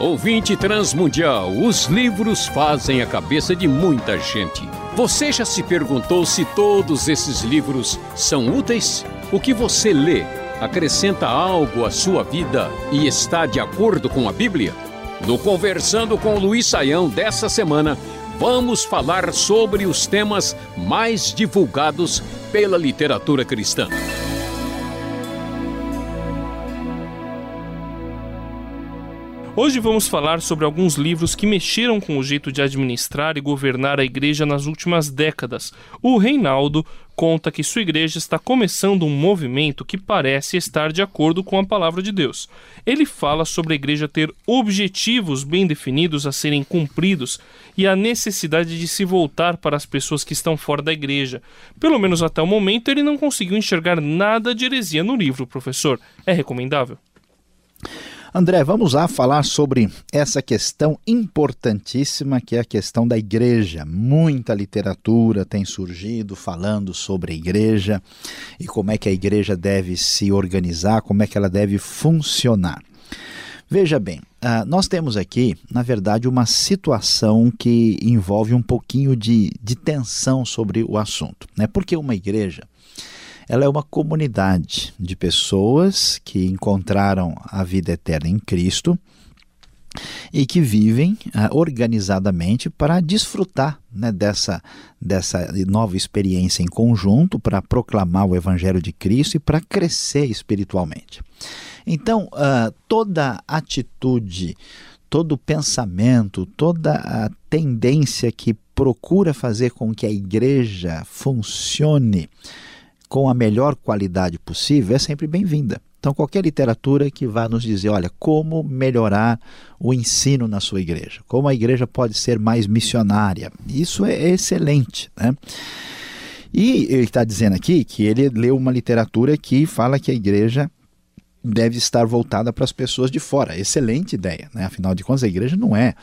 Ouvinte Transmundial, os livros fazem a cabeça de muita gente. Você já se perguntou se todos esses livros são úteis? O que você lê acrescenta algo à sua vida e está de acordo com a Bíblia? No Conversando com Luiz Saião dessa semana, vamos falar sobre os temas mais divulgados pela literatura cristã. Hoje vamos falar sobre alguns livros que mexeram com o jeito de administrar e governar a igreja nas últimas décadas. O Reinaldo conta que sua igreja está começando um movimento que parece estar de acordo com a palavra de Deus. Ele fala sobre a igreja ter objetivos bem definidos a serem cumpridos e a necessidade de se voltar para as pessoas que estão fora da igreja. Pelo menos até o momento ele não conseguiu enxergar nada de heresia no livro, professor. É recomendável? André, vamos lá falar sobre essa questão importantíssima que é a questão da igreja. Muita literatura tem surgido falando sobre a igreja e como é que a igreja deve se organizar, como é que ela deve funcionar. Veja bem, uh, nós temos aqui, na verdade, uma situação que envolve um pouquinho de, de tensão sobre o assunto. Né? Porque uma igreja ela é uma comunidade de pessoas que encontraram a vida eterna em Cristo e que vivem uh, organizadamente para desfrutar né, dessa, dessa nova experiência em conjunto, para proclamar o Evangelho de Cristo e para crescer espiritualmente. Então, uh, toda atitude, todo pensamento, toda a tendência que procura fazer com que a igreja funcione com a melhor qualidade possível é sempre bem-vinda. Então, qualquer literatura que vá nos dizer, olha, como melhorar o ensino na sua igreja, como a igreja pode ser mais missionária, isso é excelente. Né? E ele está dizendo aqui que ele leu uma literatura que fala que a igreja deve estar voltada para as pessoas de fora. Excelente ideia, né? Afinal de contas, a igreja não é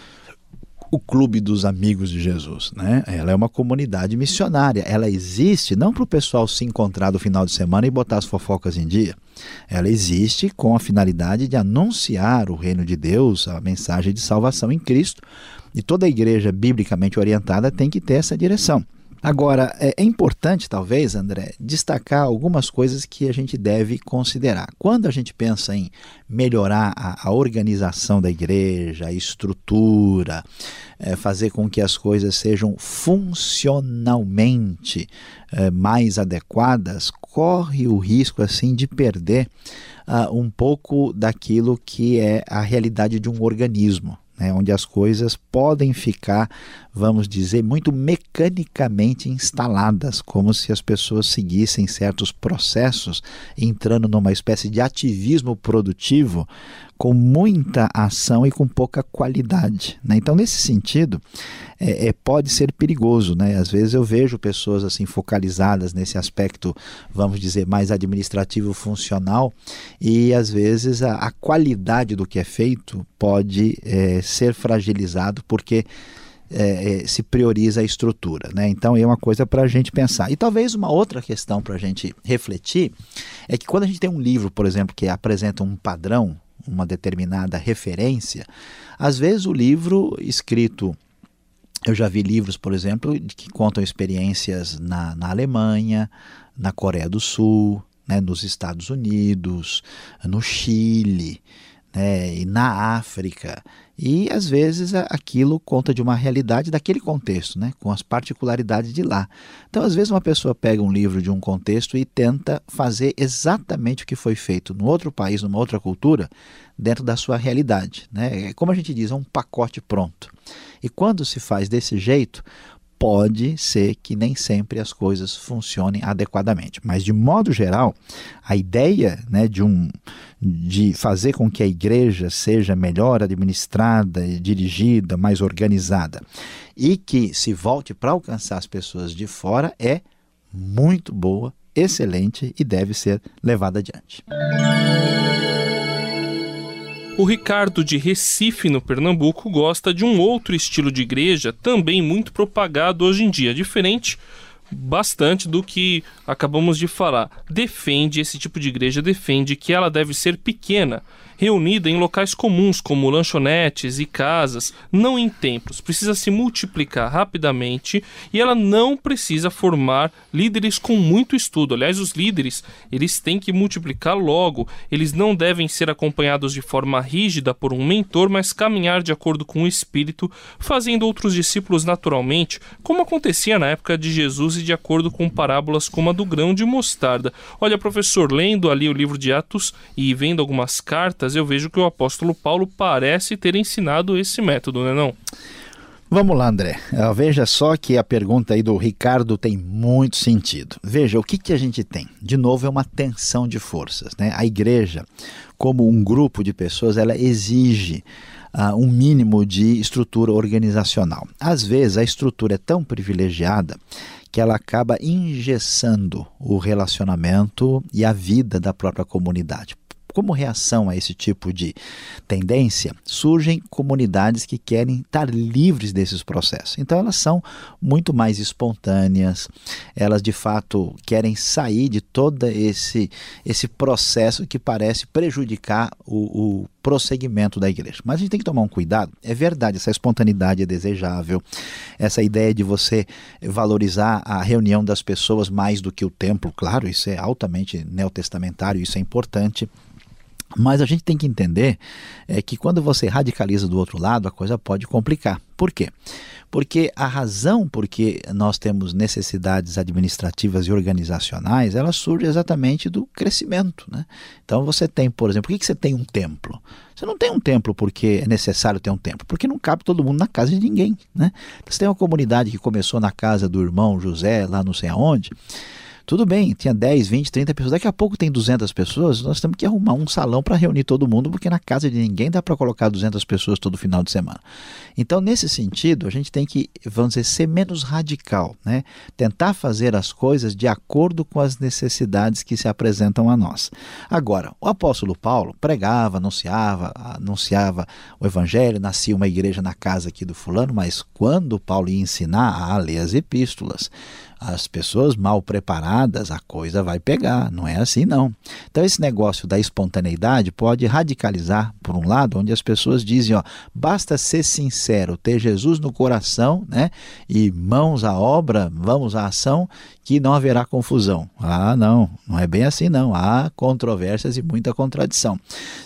o clube dos amigos de Jesus, né? Ela é uma comunidade missionária. Ela existe não para o pessoal se encontrar no final de semana e botar as fofocas em dia. Ela existe com a finalidade de anunciar o reino de Deus, a mensagem de salvação em Cristo. E toda a igreja biblicamente orientada tem que ter essa direção. Agora, é, é, importante, talvez, André, destacar algumas coisas que a gente deve considerar. Quando a gente pensa em melhorar a, a organização da igreja, a estrutura, é, fazer com que as coisas sejam funcionalmente é, mais adequadas, corre o risco assim de perder uh, um pouco daquilo que é a realidade de um organismo né, onde as coisas podem ficar, vamos dizer, muito mecanicamente instaladas, como se as pessoas seguissem certos processos, entrando numa espécie de ativismo produtivo com muita ação e com pouca qualidade. Né? Então, nesse sentido, é, é, pode ser perigoso. Né? Às vezes eu vejo pessoas assim focalizadas nesse aspecto, vamos dizer, mais administrativo funcional, e às vezes a, a qualidade do que é feito pode é, ser fragilizado porque é, é se prioriza a estrutura. Né? Então é uma coisa para a gente pensar. E talvez uma outra questão para a gente refletir é que quando a gente tem um livro, por exemplo, que apresenta um padrão uma determinada referência, às vezes o livro escrito eu já vi livros, por exemplo, que contam experiências na, na Alemanha, na Coreia do Sul, né, nos Estados Unidos, no Chile, né, e na África. E às vezes aquilo conta de uma realidade daquele contexto, né, com as particularidades de lá. Então, às vezes, uma pessoa pega um livro de um contexto e tenta fazer exatamente o que foi feito no outro país, numa outra cultura, dentro da sua realidade. Né? É como a gente diz, é um pacote pronto. E quando se faz desse jeito, pode ser que nem sempre as coisas funcionem adequadamente. Mas, de modo geral, a ideia né, de, um, de fazer com que a igreja seja melhor administrada, dirigida, mais organizada e que se volte para alcançar as pessoas de fora é muito boa, excelente e deve ser levada adiante. O Ricardo de Recife, no Pernambuco, gosta de um outro estilo de igreja, também muito propagado hoje em dia, diferente, bastante do que acabamos de falar. Defende esse tipo de igreja, defende que ela deve ser pequena reunida em locais comuns como lanchonetes e casas, não em templos. Precisa se multiplicar rapidamente e ela não precisa formar líderes com muito estudo. Aliás, os líderes, eles têm que multiplicar logo. Eles não devem ser acompanhados de forma rígida por um mentor, mas caminhar de acordo com o espírito, fazendo outros discípulos naturalmente, como acontecia na época de Jesus e de acordo com parábolas como a do grão de mostarda. Olha, professor, lendo ali o livro de Atos e vendo algumas cartas cartas, eu vejo que o apóstolo Paulo parece ter ensinado esse método, não é não? Vamos lá, André. Ah, veja só que a pergunta aí do Ricardo tem muito sentido. Veja, o que, que a gente tem? De novo, é uma tensão de forças. Né? A igreja, como um grupo de pessoas, ela exige uh, um mínimo de estrutura organizacional. Às vezes, a estrutura é tão privilegiada que ela acaba engessando o relacionamento e a vida da própria comunidade. Como reação a esse tipo de tendência, surgem comunidades que querem estar livres desses processos. Então, elas são muito mais espontâneas, elas de fato querem sair de todo esse, esse processo que parece prejudicar o, o prosseguimento da igreja. Mas a gente tem que tomar um cuidado. É verdade, essa espontaneidade é desejável, essa ideia de você valorizar a reunião das pessoas mais do que o templo, claro, isso é altamente neotestamentário, isso é importante. Mas a gente tem que entender é, que quando você radicaliza do outro lado, a coisa pode complicar. Por quê? Porque a razão por que nós temos necessidades administrativas e organizacionais, ela surge exatamente do crescimento. Né? Então você tem, por exemplo, por que, que você tem um templo? Você não tem um templo porque é necessário ter um templo, porque não cabe todo mundo na casa de ninguém. Né? Você tem uma comunidade que começou na casa do irmão José, lá não sei aonde, tudo bem, tinha 10, 20, 30 pessoas. Daqui a pouco tem 200 pessoas, nós temos que arrumar um salão para reunir todo mundo, porque na casa de ninguém dá para colocar 200 pessoas todo final de semana. Então, nesse sentido, a gente tem que, vamos dizer, ser menos radical, né? Tentar fazer as coisas de acordo com as necessidades que se apresentam a nós. Agora, o apóstolo Paulo pregava, anunciava, anunciava o evangelho, nascia uma igreja na casa aqui do fulano, mas quando Paulo ia ensinar a ler as epístolas, as pessoas mal preparadas, a coisa vai pegar. Não é assim, não. Então, esse negócio da espontaneidade pode radicalizar, por um lado, onde as pessoas dizem: ó, basta ser sincero, ter Jesus no coração, né? E mãos à obra, vamos à ação, que não haverá confusão. Ah, não, não é bem assim, não. Há controvérsias e muita contradição.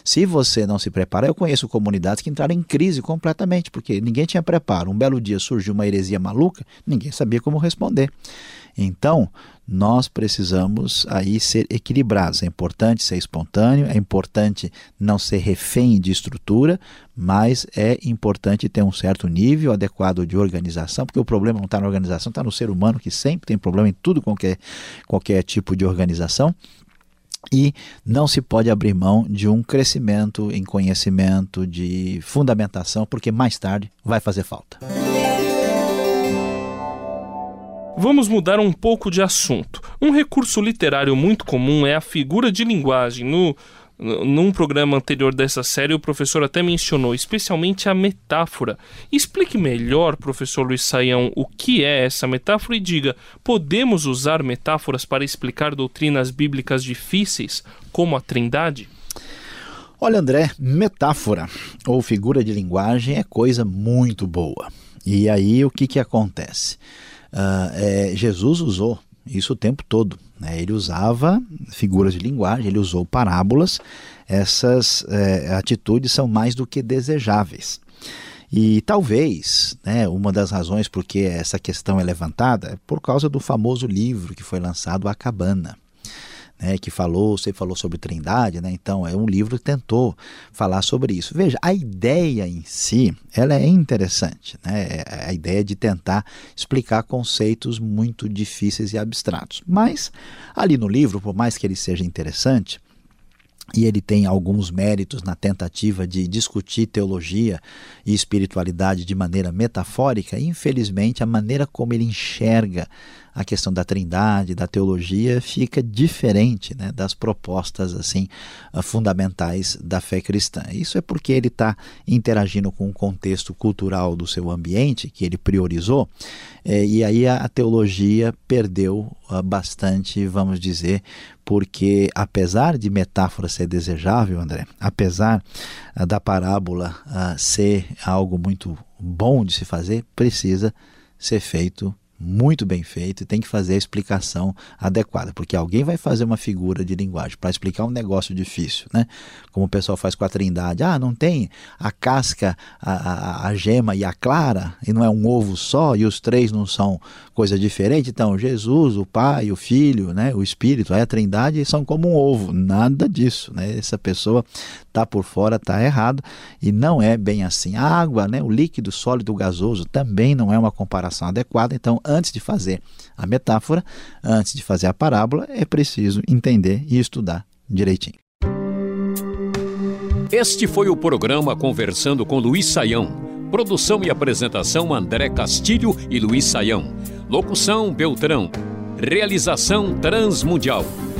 Se você não se prepara, eu conheço comunidades que entraram em crise completamente, porque ninguém tinha preparo. Um belo dia surgiu uma heresia maluca, ninguém sabia como responder. Então, nós precisamos aí ser equilibrados. É importante ser espontâneo, é importante não ser refém de estrutura, mas é importante ter um certo nível adequado de organização, porque o problema não está na organização, está no ser humano, que sempre tem problema em tudo, qualquer, qualquer tipo de organização. E não se pode abrir mão de um crescimento em conhecimento, de fundamentação, porque mais tarde vai fazer falta. Vamos mudar um pouco de assunto. Um recurso literário muito comum é a figura de linguagem. No, num programa anterior dessa série, o professor até mencionou especialmente a metáfora. Explique melhor, professor Luiz Saião, o que é essa metáfora e diga: podemos usar metáforas para explicar doutrinas bíblicas difíceis, como a Trindade? Olha, André, metáfora ou figura de linguagem é coisa muito boa. E aí o que, que acontece? Uh, é, Jesus usou isso o tempo todo. Né? Ele usava figuras de linguagem, ele usou parábolas. Essas é, atitudes são mais do que desejáveis. E talvez né, uma das razões por que essa questão é levantada é por causa do famoso livro que foi lançado, A Cabana né, que falou, você falou sobre Trindade, né? Então é um livro que tentou falar sobre isso. Veja, a ideia em si, ela é interessante, né? É a ideia de tentar explicar conceitos muito difíceis e abstratos. Mas ali no livro, por mais que ele seja interessante, e ele tem alguns méritos na tentativa de discutir teologia e espiritualidade de maneira metafórica, infelizmente a maneira como ele enxerga a questão da trindade, da teologia, fica diferente né, das propostas assim fundamentais da fé cristã. Isso é porque ele está interagindo com o contexto cultural do seu ambiente, que ele priorizou, é, e aí a, teologia perdeu uh, bastante, vamos dizer, porque apesar de metáfora ser desejável, André, apesar uh, da parábola ser algo muito bom de se fazer, precisa ser feito muito bem feito e tem que fazer a explicação adequada, porque alguém vai fazer uma figura de linguagem para explicar um negócio difícil, né? Como o pessoal faz com a trindade. Ah, não tem a casca, a, a, a gema e a clara, e não é um ovo só, e os três não são coisa diferente. Então, Jesus, o Pai, o Filho, né, o Espírito, a trindade são como um ovo. Nada disso, né? Essa pessoa está por fora, está errado, e não é bem assim. A água, né, o líquido sólido gasoso, também não é uma comparação adequada, então antes de fazer a metáfora, antes de fazer a parábola, é preciso entender e estudar direitinho. Este foi o programa Conversando com Luiz Saião. Produção e apresentação André Castilho e Luiz Saião. Locução Beltrão. Realização Transmundial.